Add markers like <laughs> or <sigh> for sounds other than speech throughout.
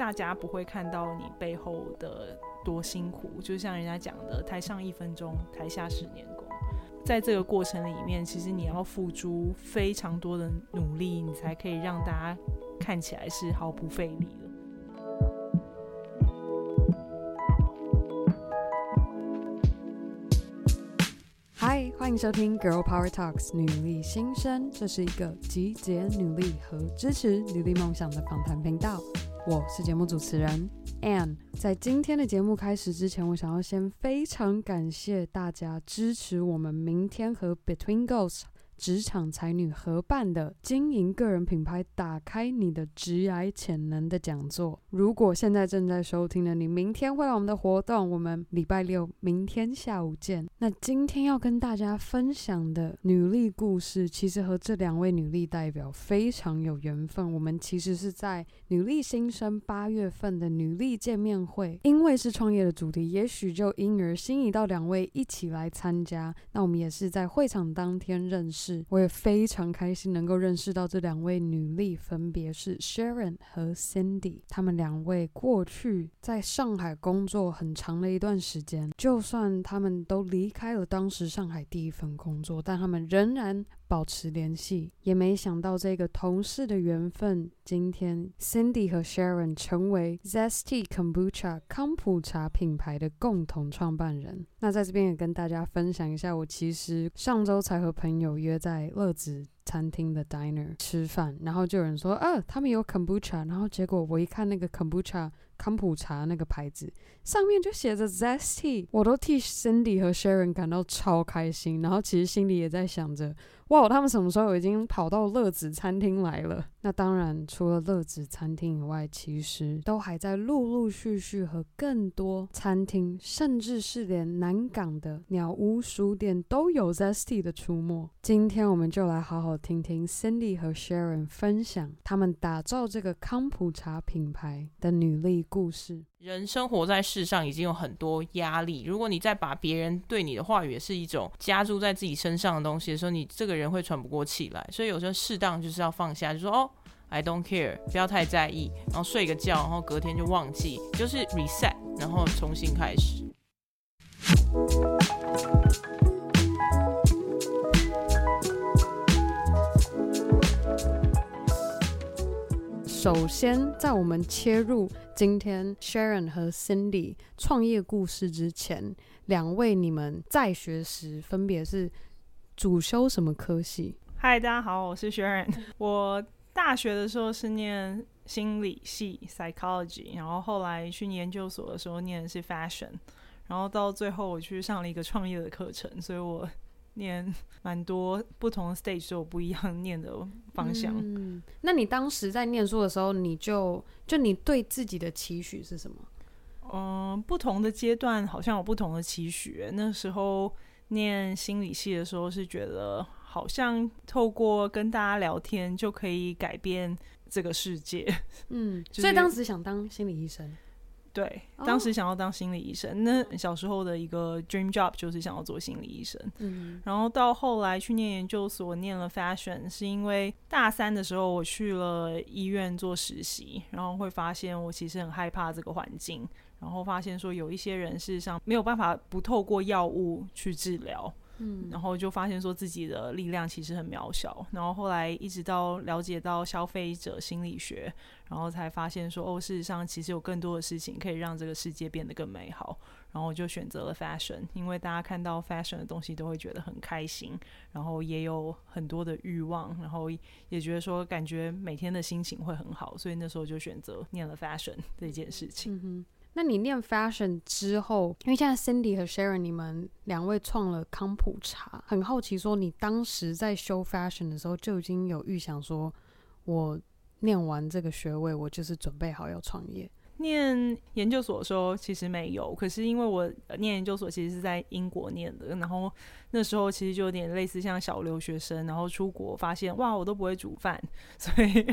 大家不会看到你背后的多辛苦，就像人家讲的“台上一分钟，台下十年功”。在这个过程里面，其实你要付出非常多的努力，你才可以让大家看起来是毫不费力的。嗨，欢迎收听《Girl Power Talks》女力新生，这是一个集结女力和支持女力梦想的访谈频道。我是节目主持人 Ann。在今天的节目开始之前，我想要先非常感谢大家支持我们明天和 Between Ghosts。职场才女合办的经营个人品牌，打开你的职涯潜能的讲座。如果现在正在收听的你，明天会来我们的活动，我们礼拜六明天下午见。那今天要跟大家分享的女力故事，其实和这两位女力代表非常有缘分。我们其实是在女力新生八月份的女力见面会，因为是创业的主题，也许就因而吸引到两位一起来参加。那我们也是在会场当天认识。我也非常开心能够认识到这两位女力，分别是 Sharon 和 Cindy。她们两位过去在上海工作很长的一段时间，就算她们都离开了当时上海第一份工作，但她们仍然保持联系。也没想到这个同事的缘分，今天 Cindy 和 Sharon 成为 Zesty Kombucha 康普茶品牌的共同创办人。那在这边也跟大家分享一下，我其实上周才和朋友约在乐子餐厅的 diner 吃饭，然后就有人说，啊，他们有 kombucha，然后结果我一看那个 kombucha 康普茶那个牌子，上面就写着 Zesty，我都替 Cindy 和 Sharon 感到超开心，然后其实心里也在想着。哇，他们什么时候已经跑到乐子餐厅来了？那当然，除了乐子餐厅以外，其实都还在陆陆续续和更多餐厅，甚至是连南港的鸟屋书店都有 Zesty 的出没。今天我们就来好好听听 Cindy 和 Sharon 分享他们打造这个康普茶品牌的女力故事。人生活在世上已经有很多压力，如果你再把别人对你的话语也是一种加注在自己身上的东西的时候，你这个人会喘不过气来。所以有时候适当就是要放下，就说哦，I don't care，不要太在意，然后睡个觉，然后隔天就忘记，就是 reset，然后重新开始。首先，在我们切入今天 Sharon 和 Cindy 创业故事之前，两位你们在学时分别是主修什么科系？嗨，大家好，我是 Sharon。我大学的时候是念心理系 （Psychology），然后后来去研究所的时候念的是 Fashion，然后到最后我去上了一个创业的课程，所以我。念蛮多不同的 stage 都有不一样念的方向。嗯，那你当时在念书的时候，你就就你对自己的期许是什么？嗯，不同的阶段好像有不同的期许。那时候念心理系的时候，是觉得好像透过跟大家聊天就可以改变这个世界。<laughs> 嗯，就是、所以当时想当心理医生。对，当时想要当心理医生，oh. 那小时候的一个 dream job 就是想要做心理医生。嗯，然后到后来去念研究所，念了 fashion，是因为大三的时候我去了医院做实习，然后会发现我其实很害怕这个环境，然后发现说有一些人事实上没有办法不透过药物去治疗。嗯，然后就发现说自己的力量其实很渺小，然后后来一直到了解到消费者心理学，然后才发现说哦，事实上其实有更多的事情可以让这个世界变得更美好，然后我就选择了 fashion，因为大家看到 fashion 的东西都会觉得很开心，然后也有很多的欲望，然后也觉得说感觉每天的心情会很好，所以那时候就选择念了 fashion 这件事情。那你念 fashion 之后，因为现在 Cindy 和 Sharon 你们两位创了康普茶，很好奇说，你当时在修 fashion 的时候就已经有预想说，我念完这个学位，我就是准备好要创业。念研究所的时候其实没有，可是因为我念研究所其实是在英国念的，然后那时候其实就有点类似像小留学生，然后出国发现哇，我都不会煮饭，<laughs> 所以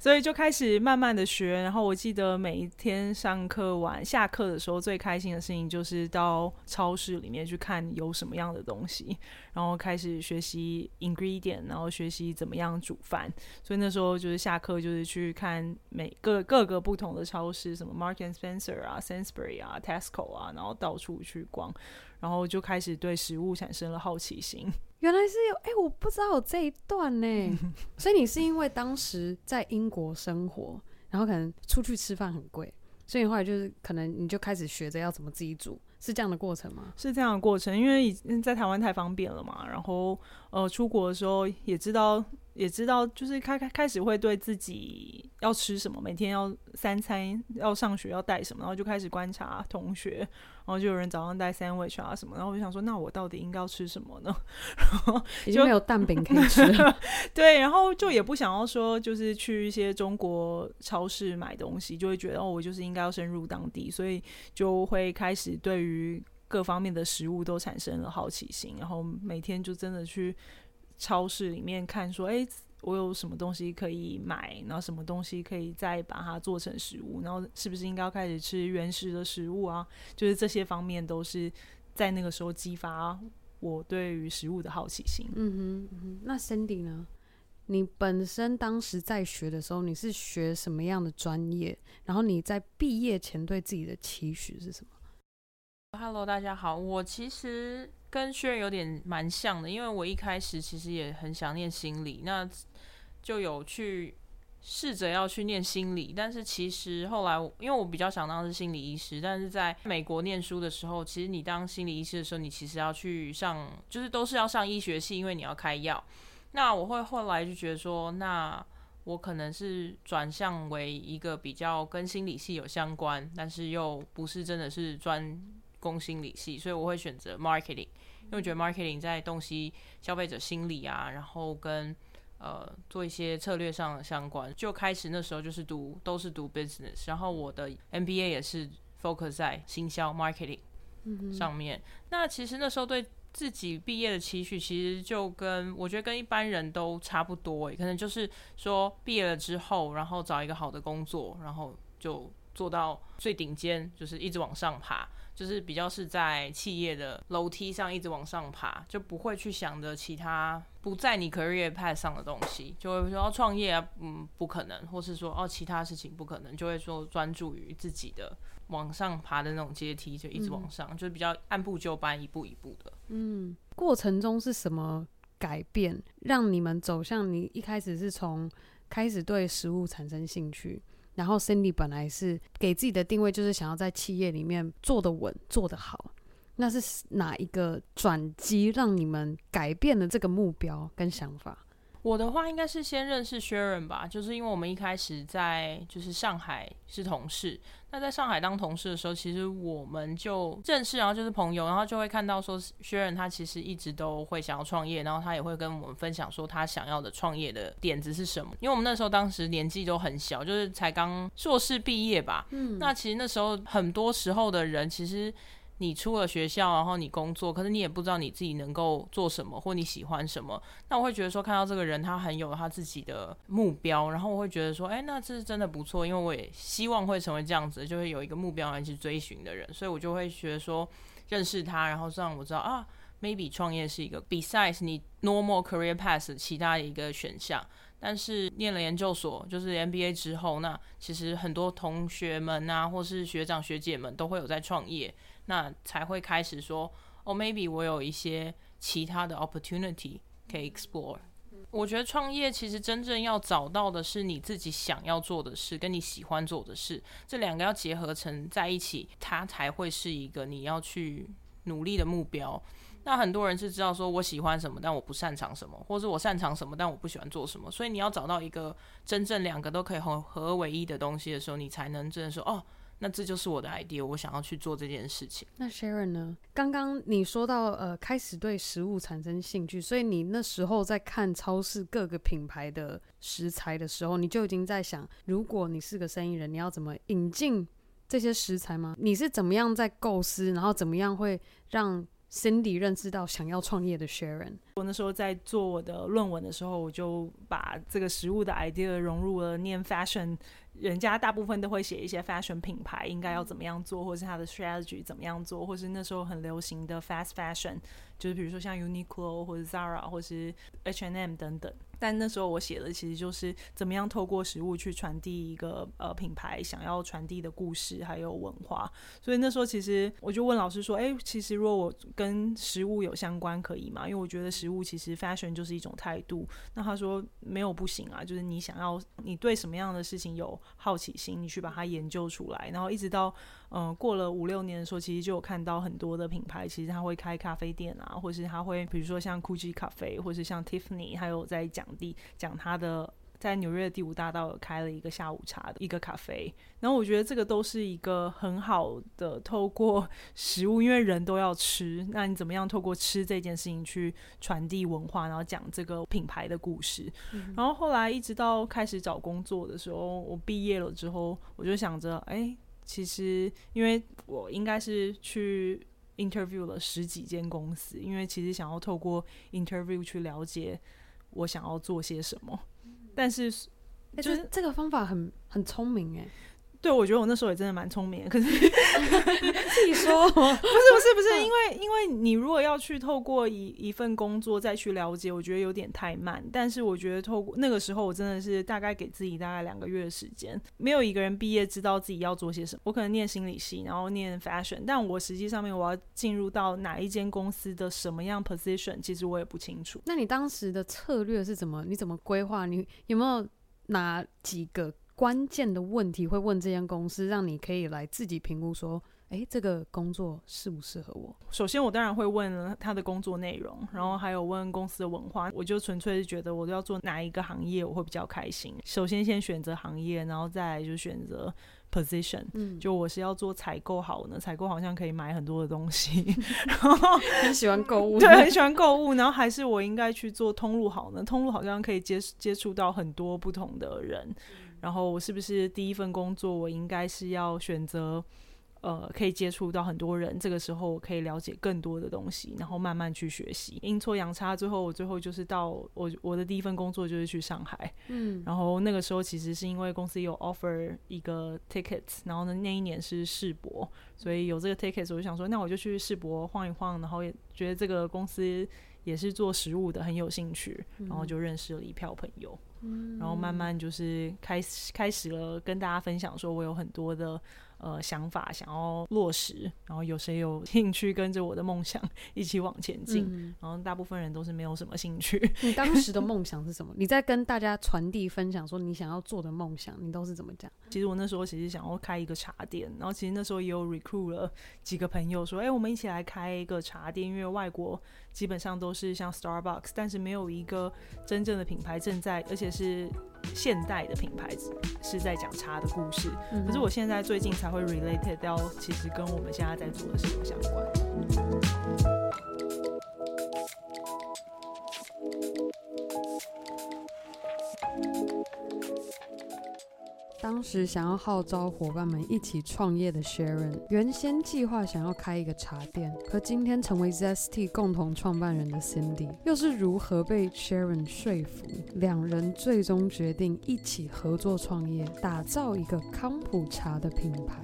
所以就开始慢慢的学。然后我记得每一天上课完下课的时候，最开心的事情就是到超市里面去看有什么样的东西，然后开始学习 ingredient，然后学习怎么样煮饭。所以那时候就是下课就是去看每个各个不同的超市，什么。Mark and Spencer 啊，Sainsbury 啊，Tesco 啊，然后到处去逛，然后就开始对食物产生了好奇心。原来是有哎、欸，我不知道有这一段呢。<laughs> 所以你是因为当时在英国生活，然后可能出去吃饭很贵，所以后来就是可能你就开始学着要怎么自己煮，是这样的过程吗？是这样的过程，因为在台湾太方便了嘛。然后呃，出国的时候也知道。也知道，就是开开开始会对自己要吃什么，每天要三餐要上学要带什么，然后就开始观察同学，然后就有人早上带 sandwich 啊什么，然后我就想说，那我到底应该要吃什么呢？<laughs> 然后已经没有蛋饼可以吃了。<laughs> 对，然后就也不想要说，就是去一些中国超市买东西，就会觉得哦，我就是应该要深入当地，所以就会开始对于各方面的食物都产生了好奇心，然后每天就真的去。超市里面看说，哎，我有什么东西可以买，然后什么东西可以再把它做成食物，然后是不是应该要开始吃原始的食物啊？就是这些方面都是在那个时候激发我对于食物的好奇心。嗯哼，嗯哼，那 Sandy 呢？你本身当时在学的时候，你是学什么样的专业？然后你在毕业前对自己的期许是什么？Hello，大家好，我其实。跟 Sharon 有点蛮像的，因为我一开始其实也很想念心理，那就有去试着要去念心理，但是其实后来，因为我比较想当是心理医师，但是在美国念书的时候，其实你当心理医师的时候，你其实要去上，就是都是要上医学系，因为你要开药。那我会后来就觉得说，那我可能是转向为一个比较跟心理系有相关，但是又不是真的是专攻心理系，所以我会选择 marketing。因为我觉得 marketing 在洞悉消费者心理啊，然后跟呃做一些策略上的相关，就开始那时候就是读都是读 business，然后我的 MBA 也是 focus 在行销 marketing 上面。嗯、那其实那时候对自己毕业的期许，其实就跟我觉得跟一般人都差不多，可能就是说毕业了之后，然后找一个好的工作，然后就做到最顶尖，就是一直往上爬。就是比较是在企业的楼梯上一直往上爬，就不会去想着其他不在你 career path 上的东西，就会说要创业啊，嗯，不可能，或是说哦其他事情不可能，就会说专注于自己的往上爬的那种阶梯，就一直往上，嗯、就是比较按部就班，一步一步的。嗯，过程中是什么改变让你们走向你一开始是从开始对食物产生兴趣？然后，Cindy 本来是给自己的定位就是想要在企业里面做得稳、做得好，那是哪一个转机让你们改变了这个目标跟想法？我的话应该是先认识 Sharon 吧，就是因为我们一开始在就是上海是同事。那在上海当同事的时候，其实我们就认识，然后就是朋友，然后就会看到说 Sharon 他其实一直都会想要创业，然后他也会跟我们分享说他想要的创业的点子是什么。因为我们那时候当时年纪都很小，就是才刚硕士毕业吧。嗯，那其实那时候很多时候的人其实。你出了学校，然后你工作，可是你也不知道你自己能够做什么，或你喜欢什么。那我会觉得说，看到这个人他很有他自己的目标，然后我会觉得说，哎，那这是真的不错，因为我也希望会成为这样子，就会有一个目标来去追寻的人，所以我就会觉得说，认识他，然后让我知道啊，maybe 创业是一个 besides 你 normal career path 其他的一个选项。但是念了研究所，就是 MBA 之后，那其实很多同学们啊，或是学长学姐们都会有在创业。那才会开始说，哦，maybe 我有一些其他的 opportunity 可以 explore。我觉得创业其实真正要找到的是你自己想要做的事，跟你喜欢做的事，这两个要结合成在一起，它才会是一个你要去努力的目标。那很多人是知道说我喜欢什么，但我不擅长什么，或者我擅长什么，但我不喜欢做什么。所以你要找到一个真正两个都可以合合为一的东西的时候，你才能真的说，哦。那这就是我的 idea，我想要去做这件事情。那 Sharon 呢？刚刚你说到，呃，开始对食物产生兴趣，所以你那时候在看超市各个品牌的食材的时候，你就已经在想，如果你是个生意人，你要怎么引进这些食材吗？你是怎么样在构思，然后怎么样会让 Cindy 认识到想要创业的 Sharon？我那时候在做我的论文的时候，我就把这个食物的 idea 融入了念 fashion。人家大部分都会写一些 fashion 品牌应该要怎么样做，或是它的 strategy 怎么样做，或是那时候很流行的 fast fashion，就是比如说像 Uniqlo 或者 Zara 或是 H&M 等等。但那时候我写的其实就是怎么样透过食物去传递一个呃品牌想要传递的故事还有文化。所以那时候其实我就问老师说：“哎，其实如果我跟食物有相关可以吗？因为我觉得食物其实 fashion 就是一种态度。”那他说：“没有不行啊，就是你想要你对什么样的事情有好奇心，你去把它研究出来。然后一直到、呃、过了五六年的时候，其实就有看到很多的品牌，其实他会开咖啡店啊，或是他会比如说像 Gucci 咖啡，或是像 Tiffany，还有在讲。地讲他的在纽约的第五大道开了一个下午茶的一个咖啡，然后我觉得这个都是一个很好的透过 <laughs> 食物，因为人都要吃，那你怎么样透过吃这件事情去传递文化，然后讲这个品牌的故事。嗯、然后后来一直到开始找工作的时候，我毕业了之后，我就想着，哎，其实因为我应该是去 interview 了十几间公司，因为其实想要透过 interview 去了解。我想要做些什么，但是就是、欸、这个方法很很聪明哎。对，我觉得我那时候也真的蛮聪明的。可是 <laughs> 自己说，不是不是不是，因为因为你如果要去透过一一份工作再去了解，我觉得有点太慢。但是我觉得透过那个时候，我真的是大概给自己大概两个月的时间。没有一个人毕业知道自己要做些什么。我可能念心理系，然后念 fashion，但我实际上面我要进入到哪一间公司的什么样 position，其实我也不清楚。那你当时的策略是怎么？你怎么规划？你有没有哪几个？关键的问题会问这间公司，让你可以来自己评估说，诶，这个工作适不适合我？首先，我当然会问他的工作内容，然后还有问公司的文化。我就纯粹是觉得我要做哪一个行业，我会比较开心。首先，先选择行业，然后再来就选择 position。嗯，就我是要做采购好呢，<laughs> 采购好像可以买很多的东西，<laughs> 然后很喜欢购物，对，很喜欢购物。然后还是我应该去做通路好呢？通路好像可以接接触到很多不同的人。然后我是不是第一份工作，我应该是要选择，呃，可以接触到很多人，这个时候我可以了解更多的东西，然后慢慢去学习。阴错阳差，最后我最后就是到我我的第一份工作就是去上海，嗯，然后那个时候其实是因为公司有 offer 一个 tickets，然后呢那一年是世博，所以有这个 tickets，我就想说，那我就去世博晃一晃，然后也觉得这个公司也是做食物的，很有兴趣，然后就认识了一票朋友。然后慢慢就是开始开始了跟大家分享，说我有很多的。呃，想法想要落实，然后有谁有兴趣跟着我的梦想一起往前进？嗯、然后大部分人都是没有什么兴趣。<laughs> <laughs> 你当时的梦想是什么？你在跟大家传递分享说你想要做的梦想，你都是怎么讲？其实我那时候其实想要开一个茶店，然后其实那时候也有 recruit 了几个朋友说，哎，我们一起来开一个茶店，因为外国基本上都是像 Starbucks，但是没有一个真正的品牌正在，而且是。现代的品牌是在讲茶的故事，嗯、可是我现在最近才会 related 到，其实跟我们现在在做的事情相关。当时想要号召伙伴们一起创业的 Sharon，原先计划想要开一个茶店，和今天成为 ZST 共同创办人的 Cindy，又是如何被 Sharon 说服，两人最终决定一起合作创业，打造一个康普茶的品牌。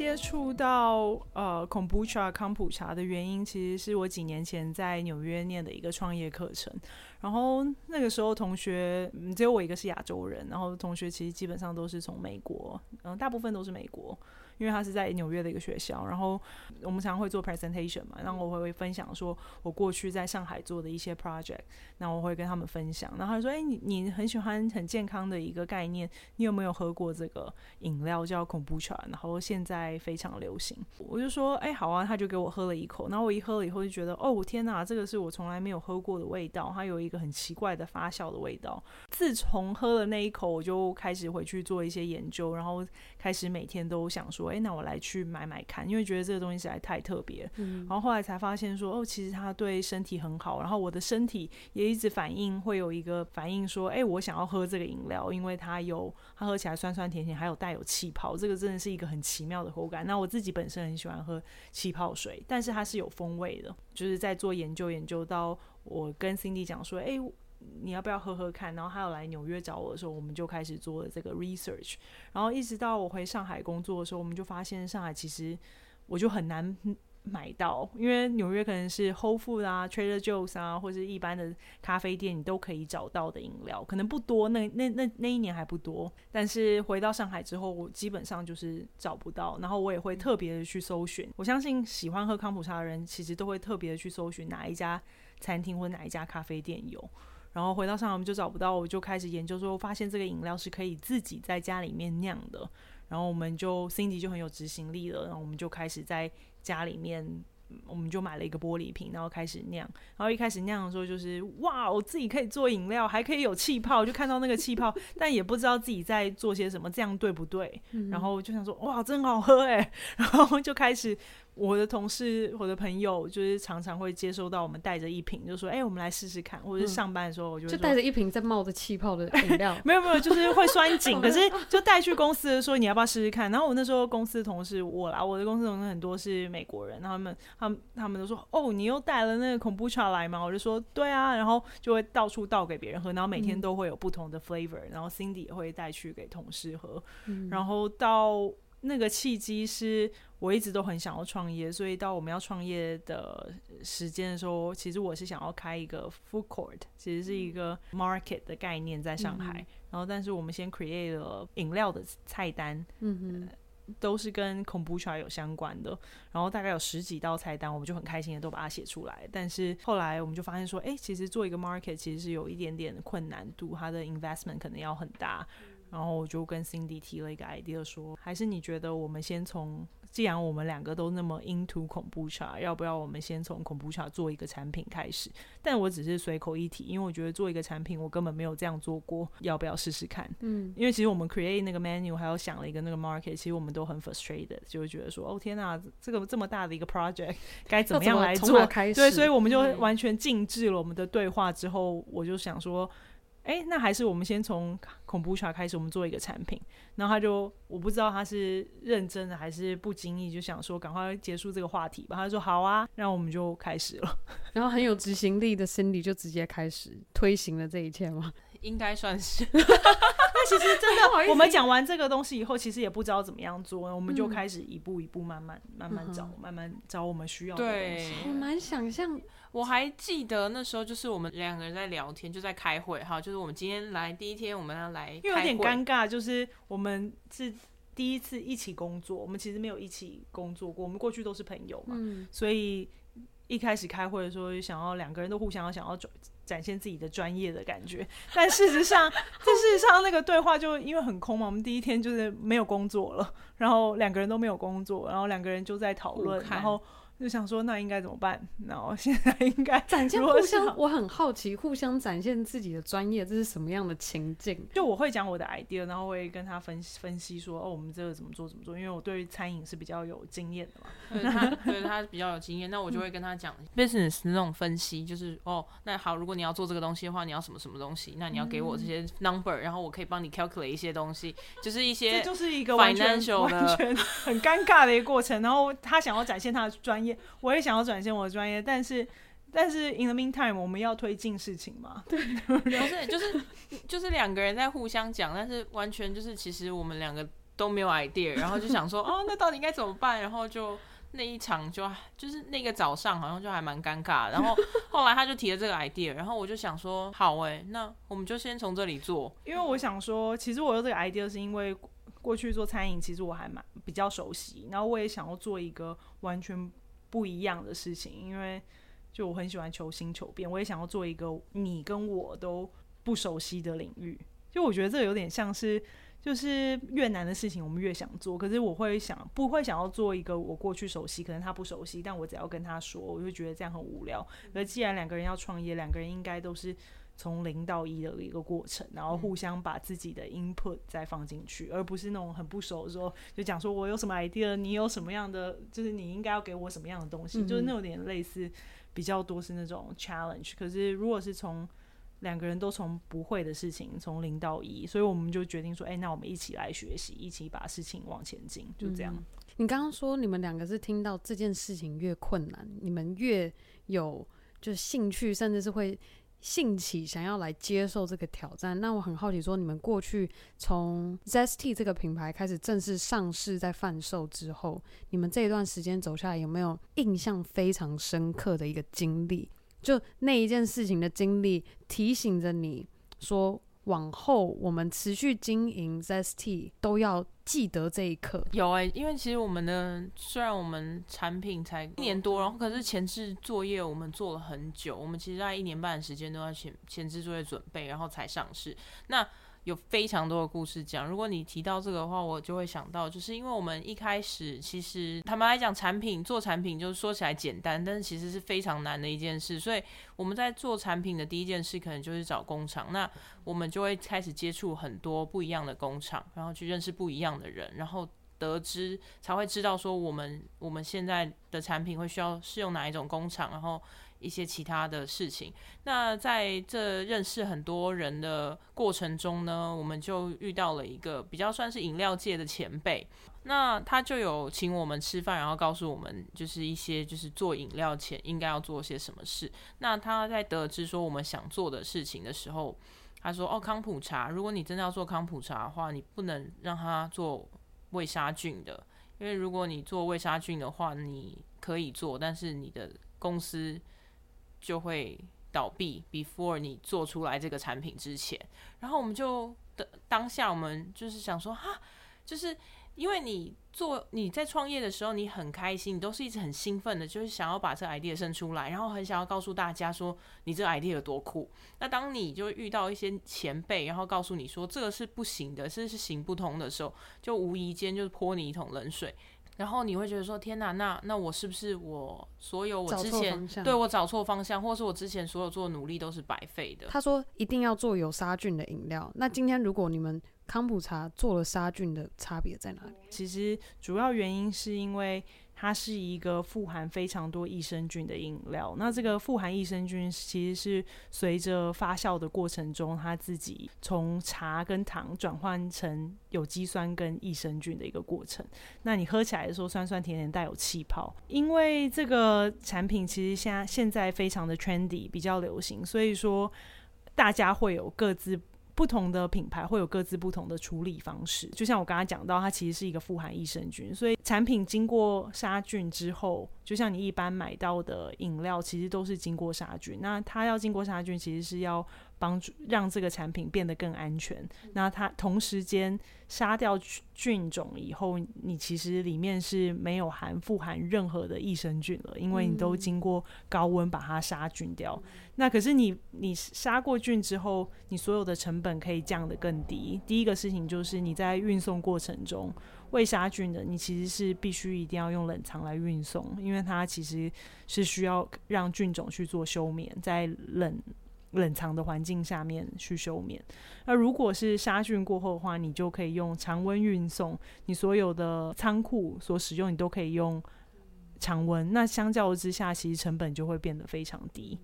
接触到呃恐怖茶康普茶的原因，其实是我几年前在纽约念的一个创业课程。然后那个时候同学只有我一个是亚洲人，然后同学其实基本上都是从美国，嗯，大部分都是美国。因为他是在纽约的一个学校，然后我们常常会做 presentation 嘛，然后我会分享说我过去在上海做的一些 project，那我会跟他们分享，然后他说：“哎，你你很喜欢很健康的一个概念，你有没有喝过这个饮料叫恐怖船然后现在非常流行。”我就说：“哎，好啊。”他就给我喝了一口，然后我一喝了以后就觉得：“哦，天哪，这个是我从来没有喝过的味道，它有一个很奇怪的发酵的味道。”自从喝了那一口，我就开始回去做一些研究，然后开始每天都想说。说，哎、欸，那我来去买买看，因为觉得这个东西实在太特别。嗯、然后后来才发现说，哦，其实它对身体很好。然后我的身体也一直反应，会有一个反应说，哎、欸，我想要喝这个饮料，因为它有它喝起来酸酸甜甜，还有带有气泡，这个真的是一个很奇妙的口感。那我自己本身很喜欢喝气泡水，但是它是有风味的。就是在做研究，研究到我跟 Cindy 讲说，哎、欸。你要不要喝喝看？然后他有来纽约找我的时候，我们就开始做了这个 research。然后一直到我回上海工作的时候，我们就发现上海其实我就很难买到，因为纽约可能是 Whole Food 啊、Trader Joe's 啊，或者一般的咖啡店，你都可以找到的饮料，可能不多。那那那那一年还不多，但是回到上海之后，我基本上就是找不到。然后我也会特别的去搜寻。我相信喜欢喝康普茶的人，其实都会特别的去搜寻哪一家餐厅或哪一家咖啡店有。然后回到上海，我们就找不到，我就开始研究，说发现这个饮料是可以自己在家里面酿的。然后我们就 Cindy 就很有执行力了，然后我们就开始在家里面，我们就买了一个玻璃瓶，然后开始酿。然后一开始酿的时候，就是哇，我自己可以做饮料，还可以有气泡，就看到那个气泡，但也不知道自己在做些什么，这样对不对？然后就想说，哇，真好喝哎，<laughs> 然后就开始。我的同事、我的朋友，就是常常会接收到我们带着一瓶，就说：“哎、欸，我们来试试看。”或者是上班的时候，我就就带着一瓶在冒着气泡的饮料，<laughs> 没有没有，就是会酸紧。可是 <laughs> 就带去公司的时候，你要不要试试看？然后我那时候公司的同事，我啦，我的公司同事很多是美国人，他们他们他们都说：“哦，你又带了那个 Kombucha 来吗？”我就说：“对啊。”然后就会到处倒给别人喝，然后每天都会有不同的 flavor，然后 Cindy 也会带去给同事喝，嗯、然后到。那个契机是我一直都很想要创业，所以到我们要创业的时间的时候，其实我是想要开一个 food court，其实是一个 market 的概念在上海。嗯、然后，但是我们先 create 了饮料的菜单，嗯哼、呃，都是跟 kombucha 有相关的。然后大概有十几道菜单，我们就很开心的都把它写出来。但是后来我们就发现说，哎，其实做一个 market 其实是有一点点的困难度，它的 investment 可能要很大。然后我就跟 Cindy 提了一个 idea，说，还是你觉得我们先从，既然我们两个都那么 into Kombucha，要不要我们先从 Kombucha 做一个产品开始？但我只是随口一提，因为我觉得做一个产品，我根本没有这样做过，要不要试试看？嗯，因为其实我们 create 那个 menu，还有想了一个那个 market，其实我们都很 frustrated，就会觉得说，哦天哪，这个这么大的一个 project，<laughs> 该怎么样来做？对，所以我们就完全静置了我们的对话之后，我就想说。哎，那还是我们先从 Kombucha 开始，我们做一个产品。然后他就，我不知道他是认真的还是不经意，就想说赶快结束这个话题吧。他就说好啊，然后我们就开始了。<laughs> 然后很有执行力的 Cindy 就直接开始推行了这一切吗？<laughs> 应该算是。<laughs> 那其实真的，我们讲完这个东西以后，其实也不知道怎么样做，我们就开始一步一步慢慢慢慢找，慢慢找我们需要的东西。我蛮想象。我还记得那时候，就是我们两个人在聊天，就在开会哈。就是我们今天来第一天，我们要来，因为有点尴尬，就是我们是第一次一起工作，我们其实没有一起工作过，我们过去都是朋友嘛，嗯、所以一开始开会的时候，想要两个人都互相要想要展展现自己的专业的感觉，<laughs> 但事实上，这事实上那个对话就因为很空嘛，我们第一天就是没有工作了，然后两个人都没有工作，然后两个人就在讨论，然后。就想说那应该怎么办？然后现在应该展现互相，我很好奇，互相展现自己的专业，这是什么样的情境？就我会讲我的 idea，然后会跟他分析分析说，哦，我们这个怎么做怎么做，因为我对于餐饮是比较有经验的嘛。对他对他比较有经验，那我就会跟他讲 business 那种分析，就是哦，那好，如果你要做这个东西的话，你要什么什么东西？那你要给我这些 number，然后我可以帮你 calculate 一些东西，就是一些这就是一个完全完全很尴尬的一个过程。然后他想要展现他的专业。我也想要转现我的专业，但是但是 in the meantime 我们要推进事情嘛？<laughs> 对，不是就是就是两个人在互相讲，但是完全就是其实我们两个都没有 idea，然后就想说 <laughs> 哦，那到底应该怎么办？然后就那一场就就是那个早上好像就还蛮尴尬，然后 <laughs> 后来他就提了这个 idea，然后我就想说好哎、欸，那我们就先从这里做，因为我想说，其实我有这个 idea 是因为过去做餐饮，其实我还蛮比较熟悉，然后我也想要做一个完全。不一样的事情，因为就我很喜欢求新求变，我也想要做一个你跟我都不熟悉的领域。就我觉得这有点像是，就是越难的事情我们越想做，可是我会想不会想要做一个我过去熟悉，可能他不熟悉，但我只要跟他说，我就觉得这样很无聊。而既然两个人要创业，两个人应该都是从零到一的一个过程，然后互相把自己的 input 再放进去，而不是那种很不熟的时候就讲说我有什么 idea，你有什么样的，就是你应该要给我什么样的东西，就是那有点类似比较多是那种 challenge。可是如果是从两个人都从不会的事情从零到一，所以我们就决定说，哎，那我们一起来学习，一起把事情往前进，就这样。你刚刚说你们两个是听到这件事情越困难，你们越有就是兴趣，甚至是会兴起想要来接受这个挑战。那我很好奇，说你们过去从 Zest 这个品牌开始正式上市在贩售之后，你们这一段时间走下来有没有印象非常深刻的一个经历？就那一件事情的经历提醒着你说。往后我们持续经营 ZST 都要记得这一刻。有哎、因为其实我们的虽然我们产品才一年多，然后可是前置作业我们做了很久，我们其实在一年半的时间都在前前置作业准备，然后才上市。那有非常多的故事讲。如果你提到这个的话，我就会想到，就是因为我们一开始其实坦白来讲，产品做产品就是说起来简单，但是其实是非常难的一件事。所以我们在做产品的第一件事，可能就是找工厂。那我们就会开始接触很多不一样的工厂，然后去认识不一样的人，然后得知才会知道说我们我们现在的产品会需要适用哪一种工厂，然后。一些其他的事情，那在这认识很多人的过程中呢，我们就遇到了一个比较算是饮料界的前辈，那他就有请我们吃饭，然后告诉我们就是一些就是做饮料前应该要做些什么事。那他在得知说我们想做的事情的时候，他说：“哦，康普茶，如果你真的要做康普茶的话，你不能让他做未杀菌的，因为如果你做未杀菌的话，你可以做，但是你的公司。”就会倒闭，before 你做出来这个产品之前，然后我们就的当下，我们就是想说，哈，就是因为你做你在创业的时候，你很开心，你都是一直很兴奋的，就是想要把这 idea 生出来，然后很想要告诉大家说你这 idea 有多酷。那当你就遇到一些前辈，然后告诉你说这个是不行的，这是行不通的时候，就无意间就泼你一桶冷水。然后你会觉得说天哪，那那我是不是我所有我之前对我找错方向，或是我之前所有做的努力都是白费的？他说一定要做有杀菌的饮料。那今天如果你们康普茶做了杀菌的差别在哪里？其实主要原因是因为。它是一个富含非常多益生菌的饮料。那这个富含益生菌其实是随着发酵的过程中，它自己从茶跟糖转换成有机酸跟益生菌的一个过程。那你喝起来的时候，酸酸甜甜，带有气泡。因为这个产品其实现在现在非常的 trendy，比较流行，所以说大家会有各自。不同的品牌会有各自不同的处理方式，就像我刚才讲到，它其实是一个富含益生菌，所以产品经过杀菌之后，就像你一般买到的饮料，其实都是经过杀菌。那它要经过杀菌，其实是要帮助让这个产品变得更安全。那它同时间杀掉菌种以后，你其实里面是没有含富含任何的益生菌了，因为你都经过高温把它杀菌掉。那可是你你杀过菌之后，你所有的成本可以降得更低。第一个事情就是你在运送过程中未杀菌的，你其实是必须一定要用冷藏来运送，因为它其实是需要让菌种去做休眠，在冷。冷藏的环境下面去休眠。那如果是杀菌过后的话，你就可以用常温运送。你所有的仓库所使用，你都可以用常温。那相较之下，其实成本就会变得非常低。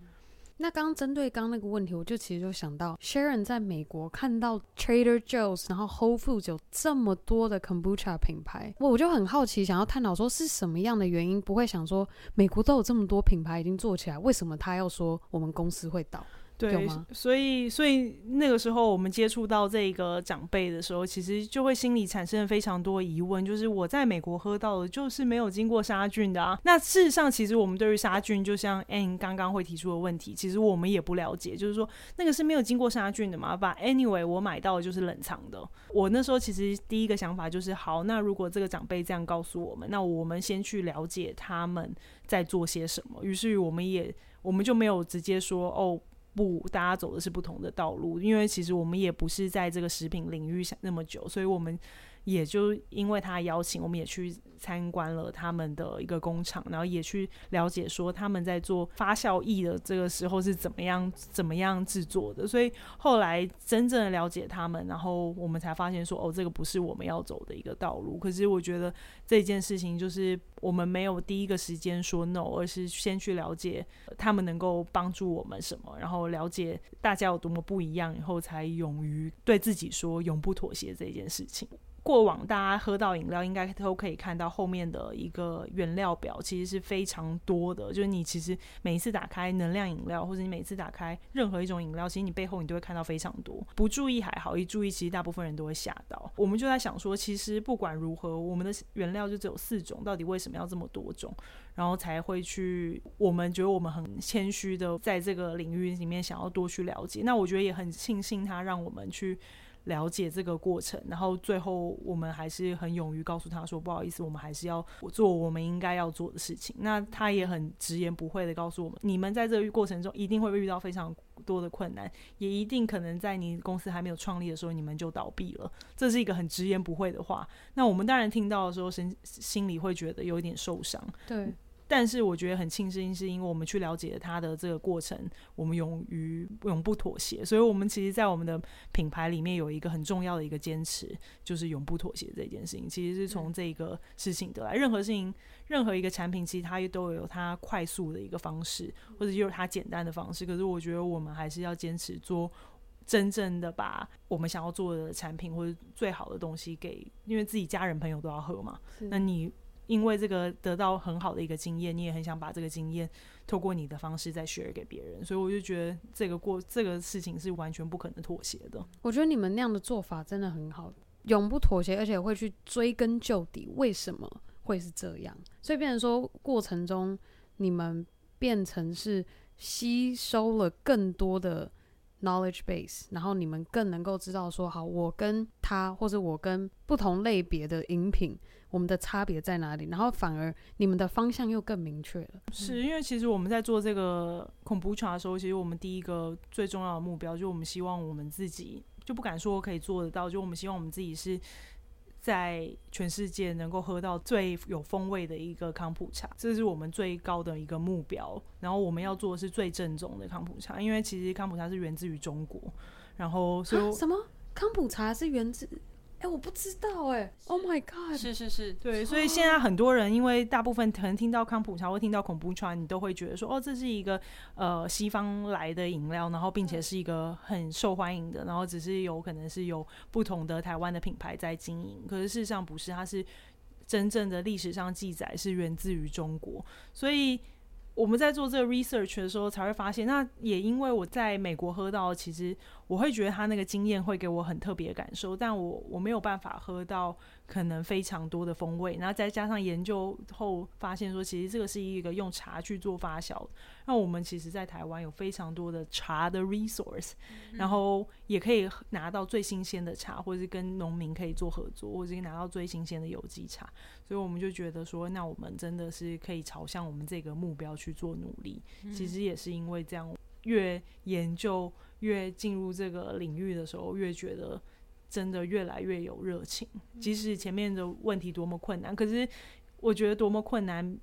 那刚针对刚那个问题，我就其实就想到，Sharon 在美国看到 Trader Joe's，然后 Whole Foods 有这么多的 Kombucha 品牌，我我就很好奇，想要探讨说是什么样的原因，不会想说美国都有这么多品牌已经做起来，为什么他要说我们公司会倒？对，所以所以那个时候我们接触到这个长辈的时候，其实就会心里产生了非常多疑问，就是我在美国喝到的，就是没有经过杀菌的啊。那事实上，其实我们对于杀菌，就像 Anne 刚刚会提出的问题，其实我们也不了解，就是说那个是没有经过杀菌的嘛。But anyway，我买到的就是冷藏的。我那时候其实第一个想法就是，好，那如果这个长辈这样告诉我们，那我们先去了解他们在做些什么。于是于我们也我们就没有直接说哦。不，大家走的是不同的道路，因为其实我们也不是在这个食品领域那么久，所以我们也就因为他邀请，我们也去参观了他们的一个工厂，然后也去了解说他们在做发酵液的这个时候是怎么样怎么样制作的。所以后来真正的了解他们，然后我们才发现说，哦，这个不是我们要走的一个道路。可是我觉得这件事情就是我们没有第一个时间说 no，而是先去了解他们能够帮助我们什么，然后了解大家有多么不一样，以后才勇于对自己说永不妥协这件事情。过往大家喝到饮料，应该都可以看到后面的一个原料表，其实是非常多的。就是你其实每一次打开能量饮料，或者你每次打开任何一种饮料，其实你背后你都会看到非常多。不注意还好，一注意，其实大部分人都会吓到。我们就在想说，其实不管如何，我们的原料就只有四种，到底为什么要这么多种？然后才会去，我们觉得我们很谦虚的在这个领域里面想要多去了解。那我觉得也很庆幸他让我们去。了解这个过程，然后最后我们还是很勇于告诉他说：“不好意思，我们还是要做我们应该要做的事情。”那他也很直言不讳的告诉我们：“你们在这个过程中一定会遇到非常多的困难，也一定可能在你公司还没有创立的时候，你们就倒闭了。”这是一个很直言不讳的话。那我们当然听到的时候，心心里会觉得有一点受伤。对。但是我觉得很庆幸，是因为我们去了解他的这个过程，我们勇于永不妥协。所以，我们其实，在我们的品牌里面有一个很重要的一个坚持，就是永不妥协这件事情。其实是从这个事情得来。任何事情，任何一个产品，其实它都有它快速的一个方式，或者就是它简单的方式。可是，我觉得我们还是要坚持做真正的把我们想要做的产品或者最好的东西给，因为自己家人朋友都要喝嘛。那你。因为这个得到很好的一个经验，你也很想把这个经验透过你的方式再 share 给别人，所以我就觉得这个过这个事情是完全不可能妥协的。我觉得你们那样的做法真的很好，永不妥协，而且会去追根究底，为什么会是这样？所以变成说过程中你们变成是吸收了更多的 knowledge base，然后你们更能够知道说，好，我跟他或者我跟不同类别的饮品。我们的差别在哪里？然后反而你们的方向又更明确了。是因为其实我们在做这个恐怖茶的时候，其实我们第一个最重要的目标，就是我们希望我们自己就不敢说可以做得到，就我们希望我们自己是在全世界能够喝到最有风味的一个康普茶，这是我们最高的一个目标。然后我们要做的是最正宗的康普茶，因为其实康普茶是源自于中国。然后所以什么康普茶是源自？哎、欸，我不知道哎、欸，Oh my god！是是是，对，所以现在很多人因为大部分可能听到康普茶或听到恐怖川，你都会觉得说，哦，这是一个呃西方来的饮料，然后并且是一个很受欢迎的，然后只是有可能是有不同的台湾的品牌在经营，可是事实上不是，它是真正的历史上记载是源自于中国，所以。我们在做这个 research 的时候，才会发现，那也因为我在美国喝到，其实我会觉得他那个经验会给我很特别的感受，但我我没有办法喝到。可能非常多的风味，然后再加上研究后发现说，其实这个是一个用茶去做发酵。那我们其实，在台湾有非常多的茶的 resource，然后也可以拿到最新鲜的茶，或者是跟农民可以做合作，或者是拿到最新鲜的有机茶。所以我们就觉得说，那我们真的是可以朝向我们这个目标去做努力。其实也是因为这样，越研究越进入这个领域的时候，越觉得。真的越来越有热情，即使前面的问题多么困难，可是我觉得多么困难，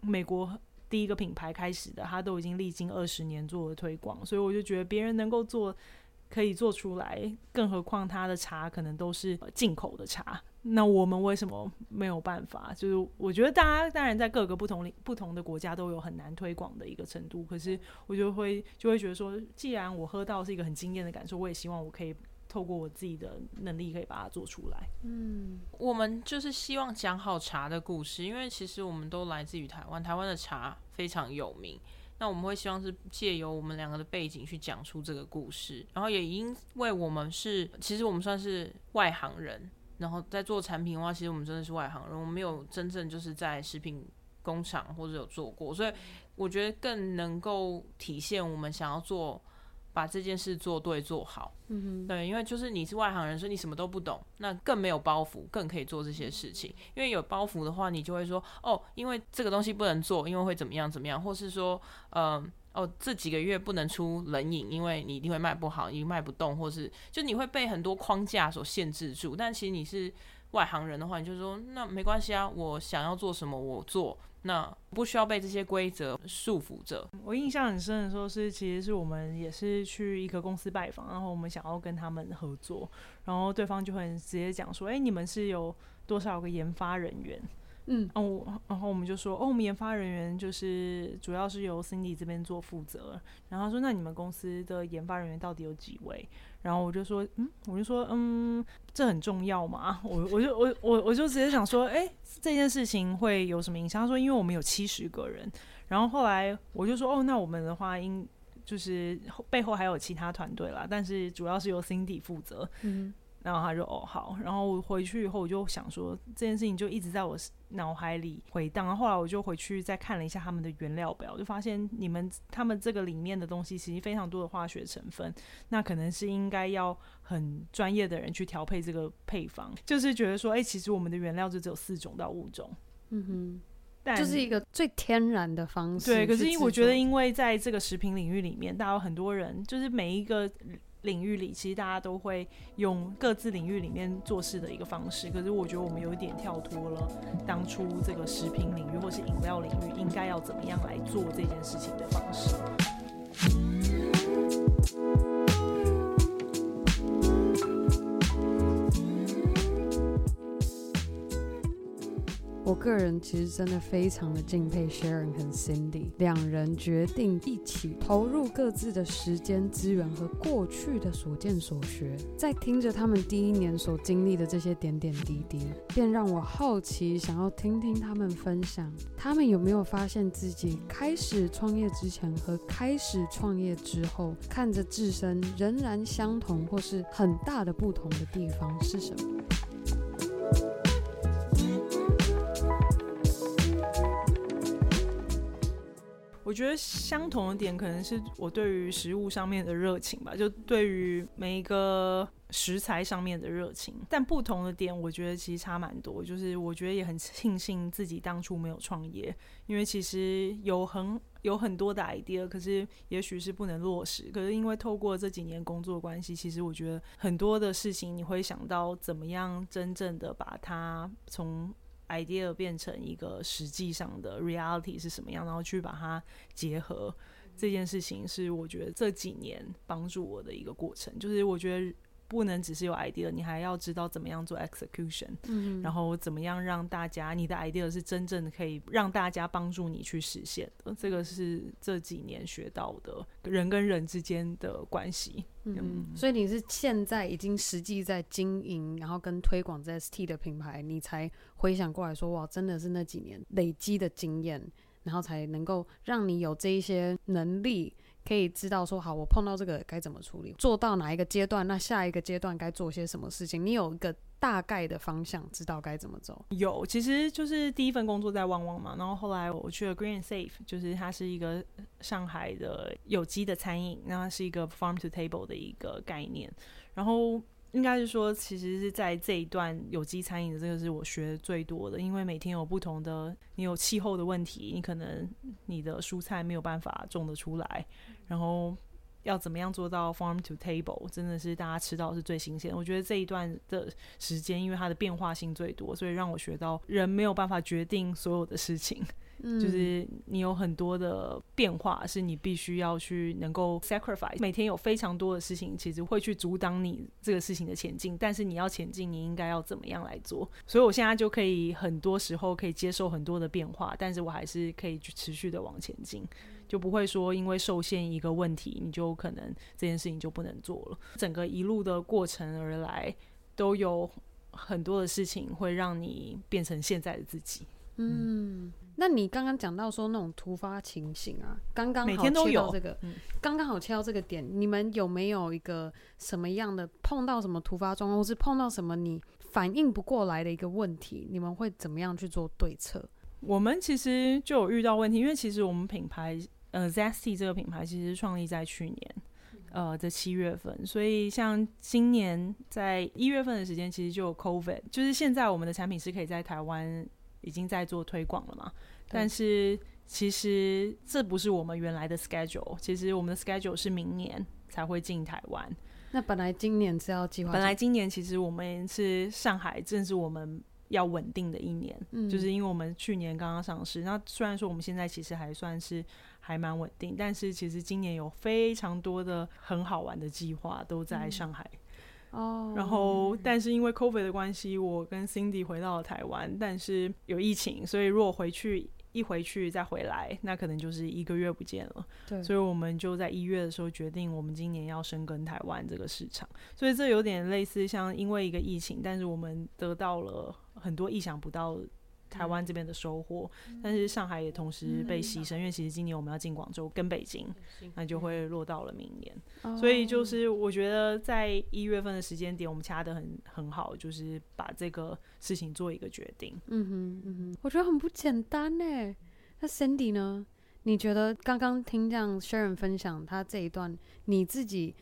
美国第一个品牌开始的，他都已经历经二十年做了推广，所以我就觉得别人能够做，可以做出来，更何况他的茶可能都是进口的茶，那我们为什么没有办法？就是我觉得大家当然在各个不同不同的国家都有很难推广的一个程度，可是我就会就会觉得说，既然我喝到是一个很惊艳的感受，我也希望我可以。透过我自己的能力，可以把它做出来。嗯，我们就是希望讲好茶的故事，因为其实我们都来自于台湾，台湾的茶非常有名。那我们会希望是借由我们两个的背景去讲出这个故事，然后也因为我们是，其实我们算是外行人，然后在做产品的话，其实我们真的是外行人，我们没有真正就是在食品工厂或者有做过，所以我觉得更能够体现我们想要做。把这件事做对做好，嗯哼，对，因为就是你是外行人，所以你什么都不懂，那更没有包袱，更可以做这些事情。因为有包袱的话，你就会说，哦，因为这个东西不能做，因为会怎么样怎么样，或是说，嗯、呃，哦，这几个月不能出冷饮，因为你一定会卖不好，你卖不动，或是就你会被很多框架所限制住。但其实你是外行人的话，你就说那没关系啊，我想要做什么我做，那不需要被这些规则束缚着。我印象很深的时候是，其实是我们也是去一个公司拜访，然后我们想要跟他们合作，然后对方就会直接讲说，哎，你们是有多少个研发人员？嗯，哦，然后我们就说，哦，我们研发人员就是主要是由 Cindy 这边做负责。然后他说，那你们公司的研发人员到底有几位？然后我就说，嗯，我就说，嗯，这很重要嘛。我我就我我我就直接想说，哎，这件事情会有什么影响？他说，因为我们有七十个人。然后后来我就说，哦，那我们的话应就是背后还有其他团队啦，但是主要是由 Cindy 负责。嗯。然后他就哦好，然后我回去以后我就想说这件事情就一直在我脑海里回荡。然后后来我就回去再看了一下他们的原料表，就发现你们他们这个里面的东西其实非常多的化学成分，那可能是应该要很专业的人去调配这个配方。就是觉得说，哎，其实我们的原料就只有四种到五种，嗯哼，但就是一个最天然的方式。对，可是因为我觉得，因为在这个食品领域里面，大家有很多人，就是每一个。领域里，其实大家都会用各自领域里面做事的一个方式。可是我觉得我们有一点跳脱了当初这个食品领域或是饮料领域应该要怎么样来做这件事情的方式。我个人其实真的非常的敬佩 Sharon 和 Cindy，两人决定一起投入各自的时间资源和过去的所见所学，在听着他们第一年所经历的这些点点滴滴，便让我好奇，想要听听他们分享，他们有没有发现自己开始创业之前和开始创业之后，看着自身仍然相同或是很大的不同的地方是什么？我觉得相同的点可能是我对于食物上面的热情吧，就对于每一个食材上面的热情。但不同的点，我觉得其实差蛮多。就是我觉得也很庆幸自己当初没有创业，因为其实有很有很多的 idea，可是也许是不能落实。可是因为透过这几年工作关系，其实我觉得很多的事情你会想到怎么样真正的把它从。Idea 变成一个实际上的 reality 是什么样，然后去把它结合，这件事情是我觉得这几年帮助我的一个过程，就是我觉得。不能只是有 idea，你还要知道怎么样做 execution，嗯，然后怎么样让大家你的 idea 是真正的可以让大家帮助你去实现的。这个是这几年学到的人跟人之间的关系。嗯，嗯，所以你是现在已经实际在经营，然后跟推广 Zesty 的品牌，你才回想过来说，哇，真的是那几年累积的经验，然后才能够让你有这一些能力。可以知道说好，我碰到这个该怎么处理，做到哪一个阶段，那下一个阶段该做些什么事情？你有一个大概的方向，知道该怎么走？有，其实就是第一份工作在旺旺嘛，然后后来我去了 Green Safe，就是它是一个上海的有机的餐饮，那它是一个 Farm to Table 的一个概念，然后。应该是说，其实是在这一段有机餐饮的这个是我学最多的，因为每天有不同的，你有气候的问题，你可能你的蔬菜没有办法种得出来，然后要怎么样做到 farm to table，真的是大家吃到是最新鲜。我觉得这一段的时间，因为它的变化性最多，所以让我学到人没有办法决定所有的事情。就是你有很多的变化，是你必须要去能够 sacrifice。每天有非常多的事情，其实会去阻挡你这个事情的前进。但是你要前进，你应该要怎么样来做？所以我现在就可以很多时候可以接受很多的变化，但是我还是可以去持续的往前进，就不会说因为受限一个问题，你就可能这件事情就不能做了。整个一路的过程而来，都有很多的事情会让你变成现在的自己。嗯。那你刚刚讲到说那种突发情形啊，刚刚好切到这个，刚刚好切到这个点，你们有没有一个什么样的碰到什么突发状况，或是碰到什么你反应不过来的一个问题，你们会怎么样去做对策？我们其实就有遇到问题，因为其实我们品牌呃 Zesty 这个品牌其实创立在去年呃的七月份，所以像今年在一月份的时间，其实就有 COVID，就是现在我们的产品是可以在台湾。已经在做推广了嘛？但是其实这不是我们原来的 schedule。其实我们的 schedule 是明年才会进台湾。那本来今年是要计划，本来今年其实我们是上海，正是我们要稳定的一年，嗯，就是因为我们去年刚刚上市。那虽然说我们现在其实还算是还蛮稳定，但是其实今年有非常多的很好玩的计划都在上海。哦、嗯，然后但是因为 COVID 的关系，我跟 Cindy 回到了台湾，但是有疫情，所以如果回去。一回去再回来，那可能就是一个月不见了。对，所以我们就在一月的时候决定，我们今年要深耕台湾这个市场。所以这有点类似像因为一个疫情，但是我们得到了很多意想不到台湾这边的收获，嗯，但是上海也同时被牺牲，嗯，因为其实今年我们要进广州跟北京，嗯，那就会落到了明年，嗯。所以就是我觉得在一月份的时间点，我们掐的很很好，就是把这个事情做一个决定。嗯哼，嗯哼，我觉得很不简单呢。那 Cindy 呢？你觉得刚刚听这样 Sharon 分享他这一段，你自己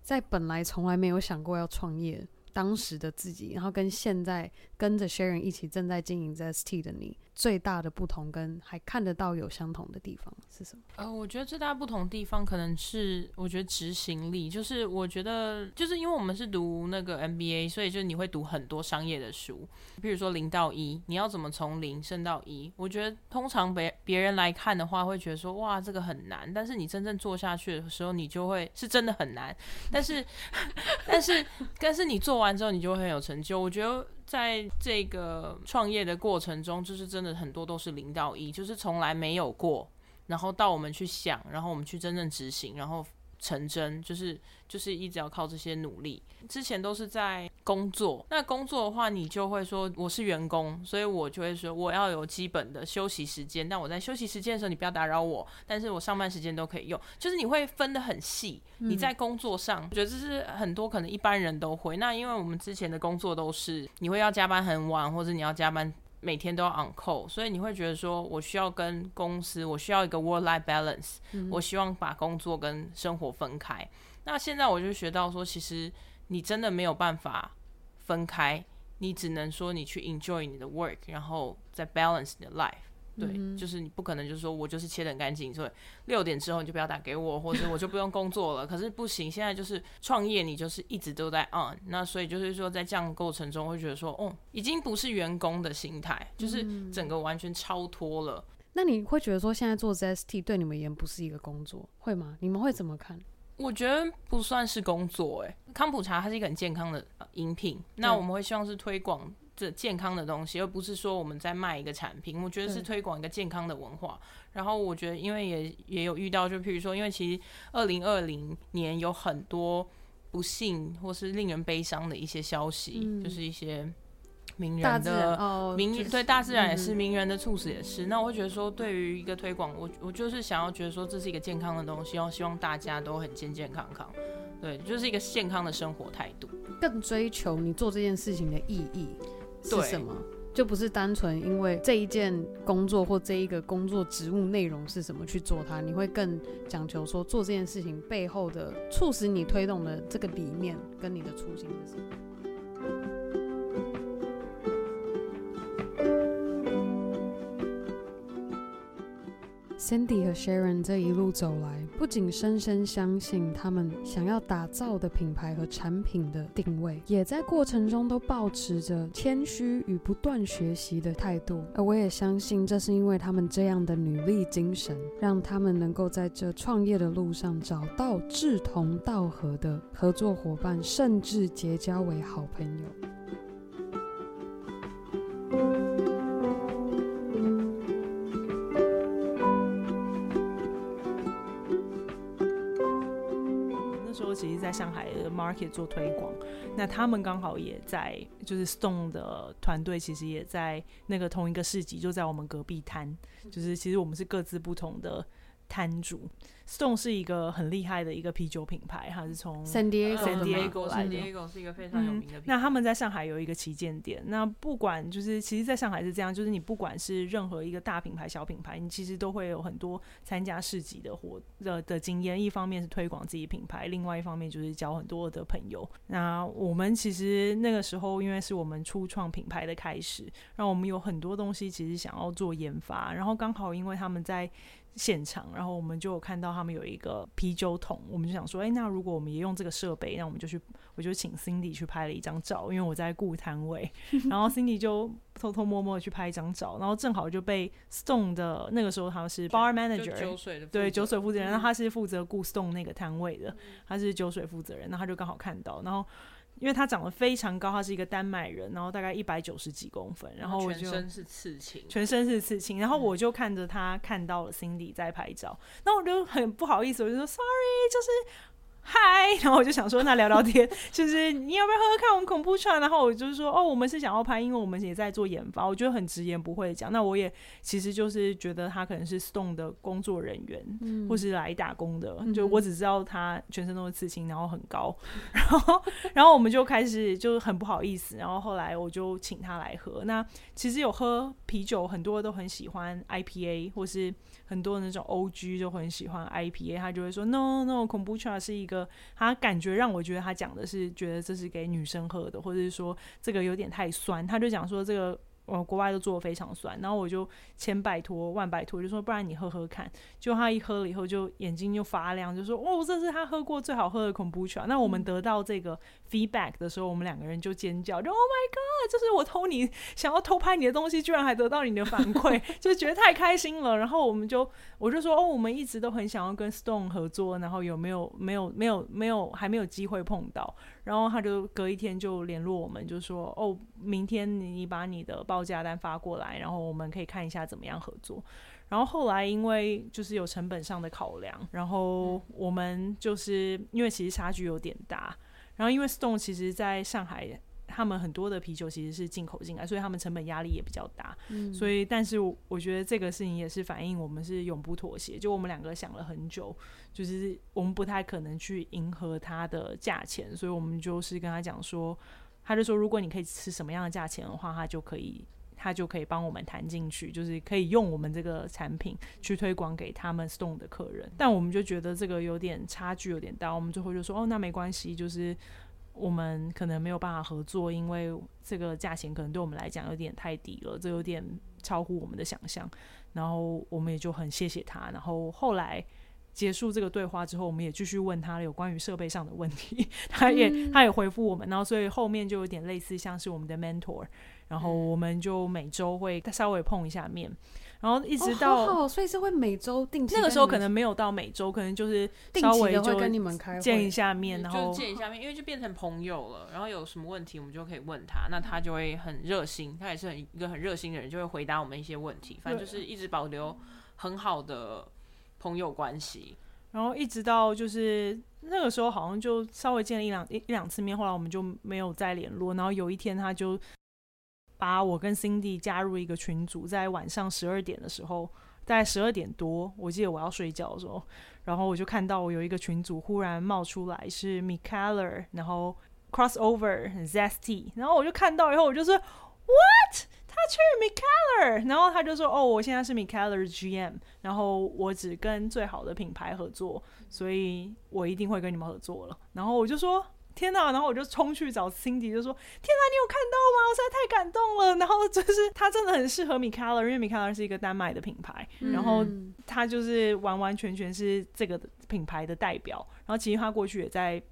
在本来从来没有想过要创业。当时的自己，然后跟现在跟着 Sharon 一起正在经营 ZST 的你，最大的不同跟还看得到有相同的地方是什么？呃，我觉得最大不同的地方可能是，我觉得执行力，就是我觉得就是因为我们是读那个 MBA，所以就是你会读很多商业的书，比如说零到一，你要怎么从零升到一？我觉得通常别别人来看的话，会觉得说哇这个很难，但是你真正做下去的时候，你就会是真的很难，但是 <laughs> 但是但是你做完。之后你就会很有成就。我觉得在这个创业的过程中，就是真的很多都是零到一，就是从来没有过，然后到我们去想，然后我们去真正执行，然后。成真就是就是一直要靠这些努力。之前都是在工作，那工作的话，你就会说我是员工，所以我就会说我要有基本的休息时间。但我在休息时间的时候，你不要打扰我。但是我上班时间都可以用，就是你会分得很细。你在工作上，我觉得这是很多可能一般人都会。那因为我们之前的工作都是你会要加班很晚，或者你要加班。每天都要 on call，所以你会觉得说，我需要跟公司，我需要一个 work-life balance，嗯，我希望把工作跟生活分开。那现在我就学到说，其实你真的没有办法分开，你只能说你去 enjoy 你的 work，然后再 balance 你的 life。对、嗯，就是你不可能就是说我就是切的很干净，所以六点之后你就不要打给我，或者我就不用工作了。可是不行，现在就是创业，你就是一直都在 on。那所以就是说，在这样的过程中，会觉得说，哦，已经不是员工的心态，就是整个完全超脱了。嗯、那你会觉得说，现在做 Zesty 对你们而言不是一个工作，会吗？你们会怎么看？我觉得不算是工作、欸，哎，康普茶它是一个很健康的饮品，那我们会希望是推广。这健康的东西，而不是说我们在卖一个产品。我觉得是推广一个健康的文化。然后我觉得，因为也也有遇到，就譬如说，因为其实二零二零年有很多不幸或是令人悲伤的一些消息，嗯、就是一些名人的、哦、名、就是、对大自然也是、嗯、名人的猝死也是。那我会觉得说，对于一个推广，我我就是想要觉得说，这是一个健康的东西，我希望大家都很健健康康。对，就是一个健康的生活态度，更追求你做这件事情的意义。是什么？就不是单纯因为这一件工作或这一个工作职务内容是什么去做它，你会更讲求说做这件事情背后的促使你推动的这个理念跟你的初心是什么？Cindy 和 Sharon 这一路走来，不仅深深相信他们想要打造的品牌和产品的定位，也在过程中都保持着谦虚与不断学习的态度。而我也相信，这是因为他们这样的努力精神，让他们能够在这创业的路上找到志同道合的合作伙伴，甚至结交为好朋友。在上海的 market 做推广，那他们刚好也在，就是 Stone 的团队其实也在那个同一个市集，就在我们隔壁摊，就是其实我们是各自不同的摊主。Stone 是一个很厉害的一个啤酒品牌，它是从 San Diego San Diego 来的。San Diego 是一个非常有名的品牌。嗯。那他们在上海有一个旗舰店。那不管就是，其实在上海是这样，就是你不管是任何一个大品牌、小品牌，你其实都会有很多参加市集的活的的经验。一方面是推广自己品牌，另外一方面就是交很多的朋友。那我们其实那个时候，因为是我们初创品牌的开始，让我们有很多东西其实想要做研发，然后刚好因为他们在。现场，然后我们就有看到他们有一个啤酒桶，我们就想说，哎，那如果我们也用这个设备，那我们就去，我就请 Cindy 去拍了一张照，因为我在顾摊位，<laughs> 然后 Cindy 就偷偷摸摸的去拍一张照，然后正好就被 Stone 的那个时候他是 bar manager，酒水的对酒水负责人，那、嗯、他是负责顾 Stone 那个摊位的，他是酒水负责人，那他就刚好看到，然后。因为他长得非常高，他是一个丹麦人，然后大概一百九十几公分，然后我就全身是刺青，全身是刺青，然后我就看着他看到了 Cindy 在拍照，那、嗯、我就很不好意思，我就说 Sorry，就是。嗨，然后我就想说，那聊聊天，就是你要不要喝喝看我们恐怖串？然后我就是说，哦，我们是想要拍，因为我们也在做研发。我觉得很直言不讳讲。那我也其实就是觉得他可能是 Stone 的工作人员，嗯、或是来打工的。就我只知道他全身都是刺青，然后很高。然后，然后我们就开始就很不好意思。然后后来我就请他来喝。那其实有喝啤酒，很多都很喜欢 IPA，或是很多那种 OG 就很喜欢 IPA。他就会说，No No，恐怖串是一个。他感觉让我觉得他讲的是觉得这是给女生喝的，或者是说这个有点太酸，他就讲说这个。我国外都做的非常酸，然后我就千拜托万拜托，就说不然你喝喝看。就他一喝了以后，就眼睛就发亮，就说哦，这是他喝过最好喝的 Kombucha。那我们得到这个 feedback 的时候，我们两个人就尖叫，就 Oh my God！就是我偷你想要偷拍你的东西，居然还得到你的反馈，<laughs> 就觉得太开心了。然后我们就我就说哦，我们一直都很想要跟 Stone 合作，然后有没有没有没有没有还没有机会碰到。然后他就隔一天就联络我们，就说哦，明天你把你的报价单发过来，然后我们可以看一下怎么样合作。然后后来因为就是有成本上的考量，然后我们就是因为其实差距有点大，然后因为 Stone 其实在上海。他们很多的啤酒其实是进口进来，所以他们成本压力也比较大。嗯，所以但是我觉得这个事情也是反映我们是永不妥协。就我们两个想了很久，就是我们不太可能去迎合他的价钱，所以我们就是跟他讲说，他就说如果你可以吃什么样的价钱的话，他就可以他就可以帮我们谈进去，就是可以用我们这个产品去推广给他们 Stone 的客人。但我们就觉得这个有点差距有点大，我们最后就说哦，那没关系，就是。我们可能没有办法合作，因为这个价钱可能对我们来讲有点太低了，这有点超乎我们的想象。然后我们也就很谢谢他。然后后来结束这个对话之后，我们也继续问他有关于设备上的问题，<laughs> 他也他也回复我们。然后所以后面就有点类似像是我们的 mentor，然后我们就每周会稍微碰一下面。然后一直到，哦、好好，所以是会每周定期。那个时候可能没有到每周，可能就是稍微就会跟你们开见一下面，然后就见一下面，因为就变成朋友了。然后有什么问题，我们就可以问他，那他就会很热心，他也是很一个很热心的人，就会回答我们一些问题。反正就是一直保留很好的朋友关系。然后一直到就是那个时候，好像就稍微见了一两一两次面，后来我们就没有再联络。然后有一天，他就。把我跟 Cindy 加入一个群组，在晚上十二点的时候，大概十二点多，我记得我要睡觉的时候，然后我就看到我有一个群组忽然冒出来是 Mikkeller，然后 Crossover Zesty，然后我就看到以后我就说 What？他去 Mikkeller，然后他就说哦，我现在是 Mikkeller GM，然后我只跟最好的品牌合作，所以我一定会跟你们合作了。然后我就说。天呐！然后我就冲去找 Cindy，就说：“天呐，你有看到吗？我实在太感动了。”然后就是他真的很适合 Mikkeller，因为 Mikkeller 是一个丹麦的品牌，嗯、然后他就是完完全全是这个品牌的代表。然后其实他过去也在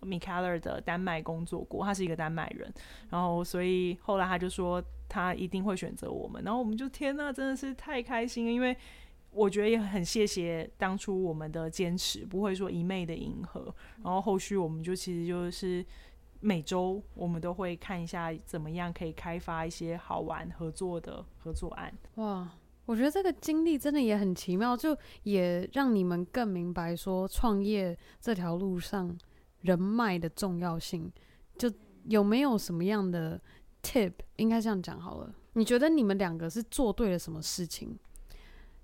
Mikkeller 的丹麦工作过，他是一个丹麦人。然后所以后来他就说他一定会选择我们。然后我们就天呐，真的是太开心了，因为。我觉得也很谢谢当初我们的坚持，不会说一昧的迎合。然后后续我们就其实就是每周我们都会看一下怎么样可以开发一些好玩合作的合作案。哇，我觉得这个经历真的也很奇妙，就也让你们更明白说创业这条路上人脉的重要性。就有没有什么样的 tip？应该这样讲好了。你觉得你们两个是做对了什么事情？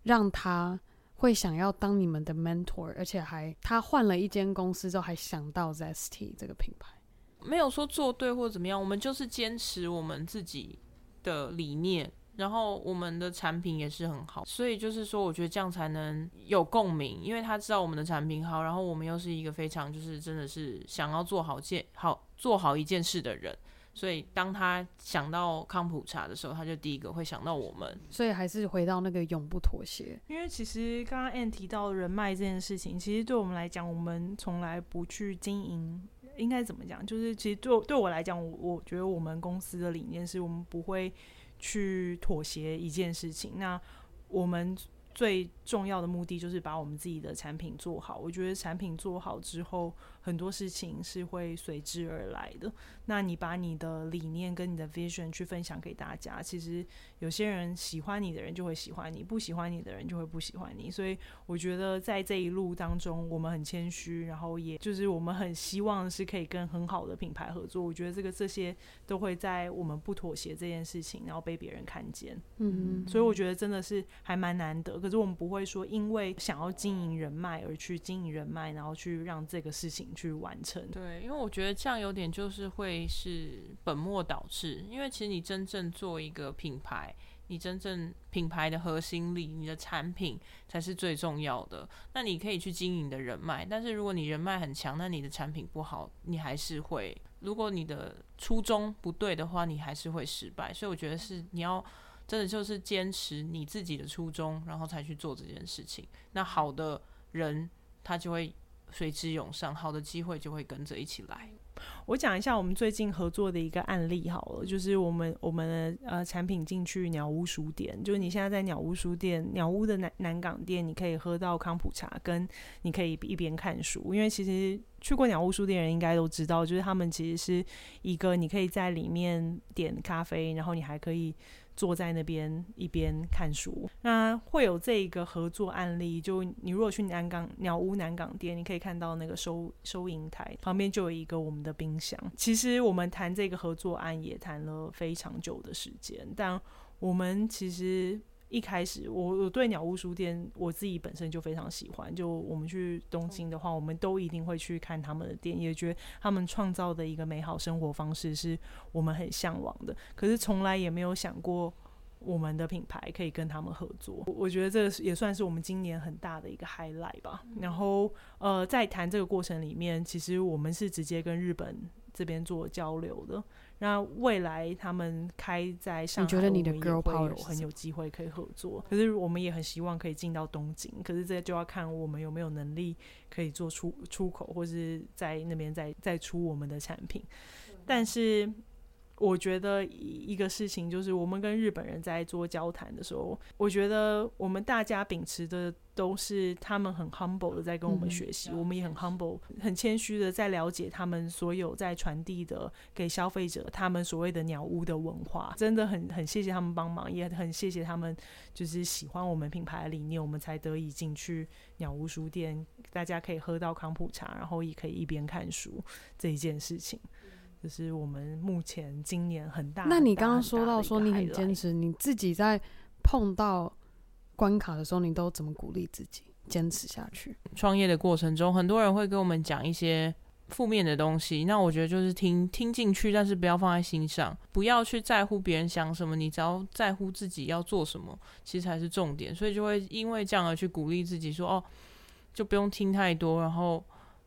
让他会想要当你们的 mentor，而且还他换了一间公司之后还想到 ZST 这个品牌，没有说做对或怎么样，我们就是坚持我们自己的理念，然后我们的产品也是很好，所以就是说我觉得这样才能有共鸣，因为他知道我们的产品好，然后我们又是一个非常就是真的是想要做好件好做好一件事的人，所以当他想到康普茶的时候，他就第一个会想到我们。所以还是回到那个永不妥协。因为其实刚刚 Ann 提到人脉这件事情，其实对我们来讲，我们从来不去经营。应该怎么讲？就是其实对对我来讲，我我觉得我们公司的理念是我们不会去妥协一件事情。那我们。最重要的目的就是把我们自己的产品做好。我觉得产品做好之后，很多事情是会随之而来的。那你把你的理念跟你的 vision 去分享给大家，其实有些人喜欢你的人就会喜欢你，不喜欢你的人就会不喜欢你。所以我觉得在这一路当中，我们很谦虚，然后也就是我们很希望是可以跟很好的品牌合作。我觉得这个这些都会在我们不妥协这件事情，然后被别人看见。嗯，所以我觉得真的是还蛮难得。可是我们不会说，因为想要经营人脉而去经营人脉，然后去让这个事情去完成。对，因为我觉得这样有点就是会是本末倒置。因为其实你真正做一个品牌，你真正品牌的核心力，你的产品才是最重要的。那你可以去经营的人脉，但是如果你人脉很强，那你的产品不好，你还是会。如果你的初衷不对的话，你还是会失败。所以我觉得是你要。真的就是坚持你自己的初衷，然后才去做这件事情。那好的人，他就会随之涌上，好的机会就会跟着一起来。我讲一下我们最近合作的一个案例好了，就是我们我们的呃产品进去鸟屋书店，就是你现在在鸟屋书店，鸟屋的南南港店，你可以喝到康普茶，跟你可以一边看书。因为其实去过鸟屋书店的人应该都知道，就是他们其实是一个你可以在里面点咖啡，然后你还可以。坐在那边一边看书，那会有这一个合作案例。就你如果去南港鸟屋南港店，你可以看到那个收收银台旁边就有一个我们的冰箱。其实我们谈这个合作案也谈了非常久的时间，但我们其实。一开始，我我对鸟屋书店我自己本身就非常喜欢。就我们去东京的话，我们都一定会去看他们的店，也觉得他们创造的一个美好生活方式是我们很向往的。可是从来也没有想过我们的品牌可以跟他们合作。我觉得这也算是我们今年很大的一个 highlight 吧。然后呃，在谈这个过程里面，其实我们是直接跟日本这边做交流的。那未来他们开在上海，你觉得你的 Girl Power 有很有机会可以合作。可是我们也很希望可以进到东京，可是这就要看我们有没有能力可以做出出口，或是在那边再再出我们的产品。但是。我觉得一个事情就是，我们跟日本人在做交谈的时候，我觉得我们大家秉持的都是他们很 humble 的在跟我们学习，我们也很 humble、很谦虚的在了解他们所有在传递的给消费者他们所谓的鸟屋的文化，真的很很谢谢他们帮忙，也很谢谢他们就是喜欢我们品牌的理念，我们才得以进去鸟屋书店，大家可以喝到康普茶，然后也可以一边看书这一件事情。就是我们目前今年很大，那你刚刚说到说你很坚持，你自己在碰到关卡的时候，你都怎么鼓励自己坚持下去？创业的过程中，很多人会跟我们讲一些负面的东西，那我觉得就是听听进去，但是不要放在心上，不要去在乎别人想什么，你只要在乎自己要做什么，其实才是重点。所以就会因为这样而去鼓励自己说，哦，就不用听太多，然后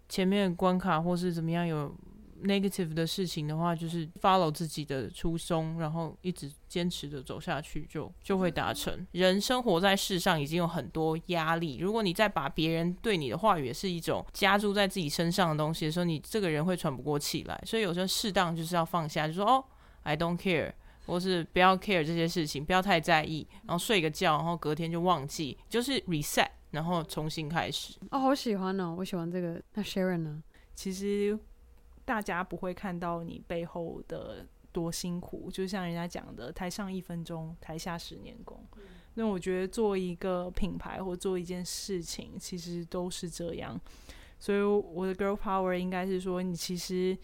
前面的关卡或是怎么样有。Negative 的事情的话，就是 follow 自己的初衷，然后一直坚持的走下去就，就就会达成。人生活在世上已经有很多压力，如果你再把别人对你的话语也是一种加注在自己身上的东西的时候，你这个人会喘不过气来。所以有时候适当就是要放下，就说哦，I don't care，或是不要 care 这些事情，不要太在意，然后睡个觉，然后隔天就忘记，就是 reset，然后重新开始。哦，好喜欢哦，我喜欢这个。那 Sharon 呢？其实。大家不会看到你背后的多辛苦，就像人家讲的“台上一分钟，台下十年功”。那我觉得做一个品牌或做一件事情，其实都是这样。所以我的 Girl Power 应该是说，你其实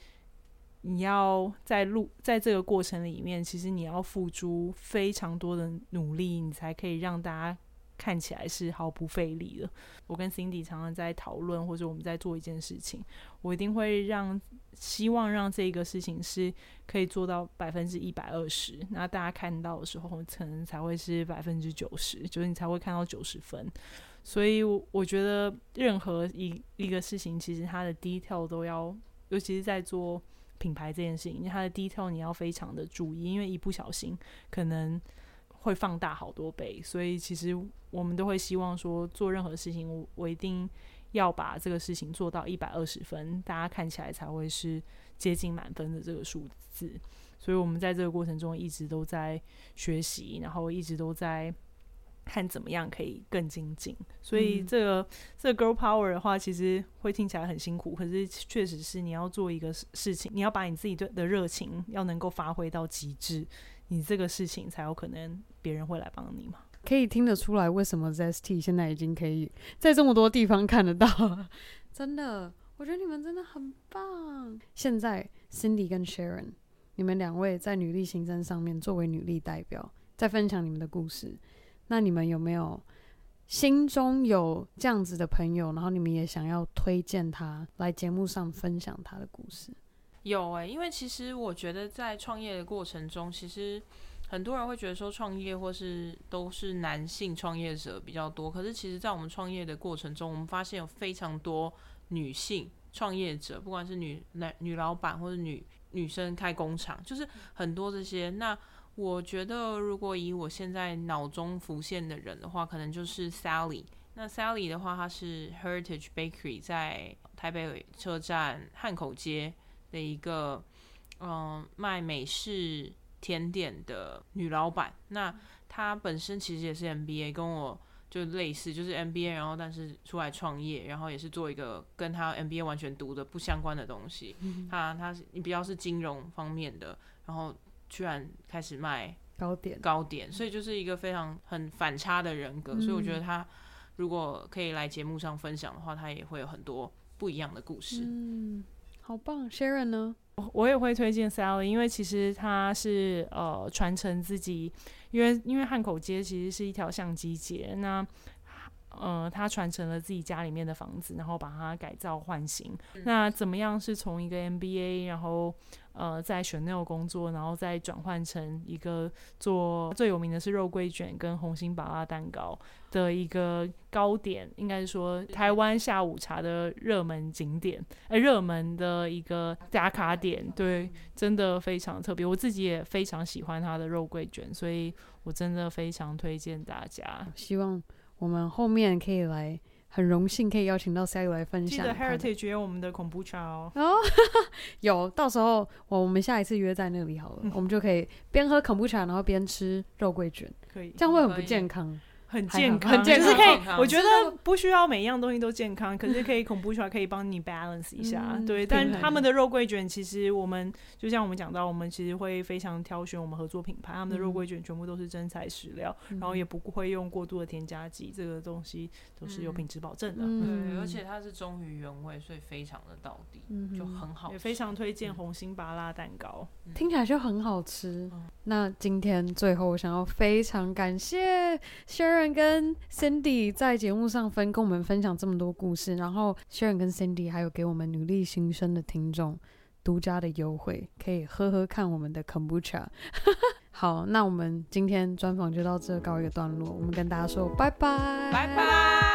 你要在路在这个过程里面，其实你要付出非常多的努力，你才可以让大家。看起来是毫不费力的。我跟 Cindy 常常在讨论，或者我们在做一件事情，我一定会让希望让这个事情是可以做到百分之一百二十。那大家看到的时候，可能才会是百分之九十，就是你才会看到九十分。所以，我我觉得任何一一个事情，其实它的 detail 都要，尤其是在做品牌这件事情，它的 detail 你要非常的注意，因为一不小心可能会放大好多倍。所以其实我们都会希望说，做任何事情我我一定要把这个事情做到一百二十分，大家看起来才会是接近满分的这个数字。所以我们在这个过程中一直都在学习，然后一直都在看怎么样可以更精进。所以这个、嗯、这个 girl power 的话，其实会听起来很辛苦，可是确实是你要做一个事情，你要把你自己的的热情要能够发挥到极致，你这个事情才有可能别人会来帮你嘛。可以听得出来，为什么 ZST 现在已经可以在这么多地方看得到？<laughs> 真的，我觉得你们真的很棒。现在 Cindy 跟 Sharon。你们两位在女力新生上面作为女力代表，在分享你们的故事。那你们有没有心中有这样子的朋友，然后你们也想要推荐他来节目上分享他的故事？有诶、因为其实我觉得在创业的过程中，其实很多人会觉得说创业或是都是男性创业者比较多，可是其实，在我们创业的过程中，我们发现有非常多女性创业者，不管是女男女老板或者女。女生开工厂，就是很多这些。那我觉得，如果以我现在脑中浮现的人的话，可能就是 Sally。那 Sally 的话，她是 Heritage Bakery 在台北车站汉口街的一个嗯、呃、卖美式甜点的女老板。那她本身其实也是 MBA，跟我。就类似，就是 MBA，然后但是出来创业，然后也是做一个跟她 MBA 完全读的不相关的东西。嗯、他他是你比较是金融方面的，然后居然开始卖糕点糕点，所以就是一个非常很反差的人格。嗯、所以我觉得他如果可以来节目上分享的话，他也会有很多不一样的故事。嗯，好棒，Sharon 呢？我也会推荐 Sally，因为其实他是呃传承自己。因为因为汉口街其实是一条相机街，那呃，他传承了自己家里面的房子，然后把它改造换新。嗯、那怎么样是从一个 MBA，然后呃在 Chanel 工作，然后再转换成一个做最有名的是肉桂卷跟红心芭拉蛋糕的一个糕点，应该是说台湾下午茶的热门景点，呃，热门的一个打卡点，对，真的非常特别。我自己也非常喜欢它的肉桂卷，所以我真的非常推荐大家。希望我们后面可以来。很荣幸可以邀请到 Sally 来分享。记得 Heritage 有我们的恐怖茶哦。哦，<laughs> 有，到时候我我们下一次约在那里好了，嗯、<laughs> 我们就可以边喝恐怖茶，然后边吃肉桂卷，可以，这样会很不健康。很健康，很健康，就是可以。我觉得不需要每一样东西都健康，可是可以恐怖出来，可以帮你 balance 一下。嗯、对，但他们的肉桂卷，其实我们就像我们讲到，我们其实会非常挑选我们合作品牌，他们的肉桂卷全部都是真材实料，嗯、然后也不会用过度的添加剂，这个东西都是有品质保证的。嗯、对，而且它是忠于原味，所以非常的到底，嗯、就很好。也非常推荐红心芭拉蛋糕，嗯、听起来就很好吃。嗯、那今天最后，我想要非常感谢 Sharon 跟 Cindy 在节目上分跟我们分享这么多故事，然后 Sharon 跟 Cindy 还有给我们女力新生的听众独家的优惠，可以喝喝看我们的 Kombucha。<laughs> 好，那我们今天专访就到这告一个段落，我们跟大家说拜拜，拜拜。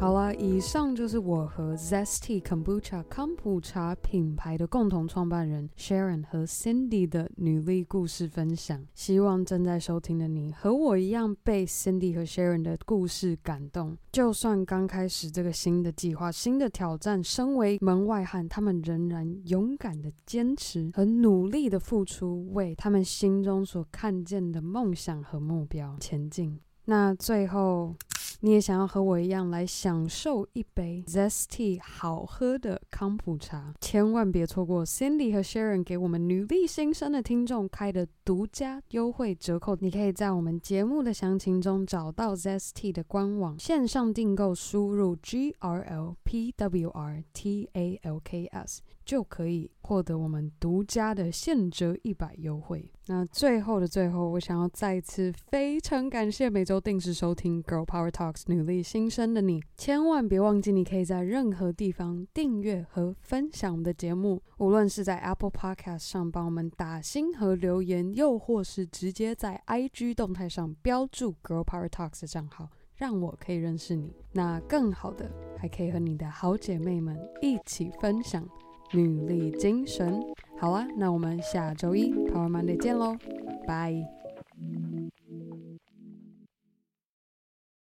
好啦，以上就是我和 Zesty Kombucha 康普茶品牌的共同创办人 Sharon 和 Cindy 的女力故事分享。希望正在收听的你和我一样被 Cindy 和 Sharon 的故事感动。就算刚开始这个新的计划、新的挑战，身为门外汉，他们仍然勇敢的坚持和努力的付出，为他们心中所看见的梦想和目标前进。那最后。你也想要和我一样来享受一杯 Zesty 好喝的康普茶，千万别错过 Cindy 和 Sharon 给我们女力新生的听众开的独家优惠折扣。你可以在我们节目的详情中找到 Zesty 的官网，线上订购输入 G R L P W R T A L K S。就可以获得我们独家的现折一百优惠。那最后的最后，我想要再次非常感谢每周定时收听《Girl Power Talks》女力新生的你，千万别忘记，你可以在任何地方订阅和分享我们的节目，无论是在 Apple Podcast 上帮我们打星和留言，又或是直接在 IG 动态上标注 Girl Power Talks 的账号，让我可以认识你。那更好的，还可以和你的好姐妹们一起分享。努力精神，好啊，那我们下周一 power Monday 见喽，拜。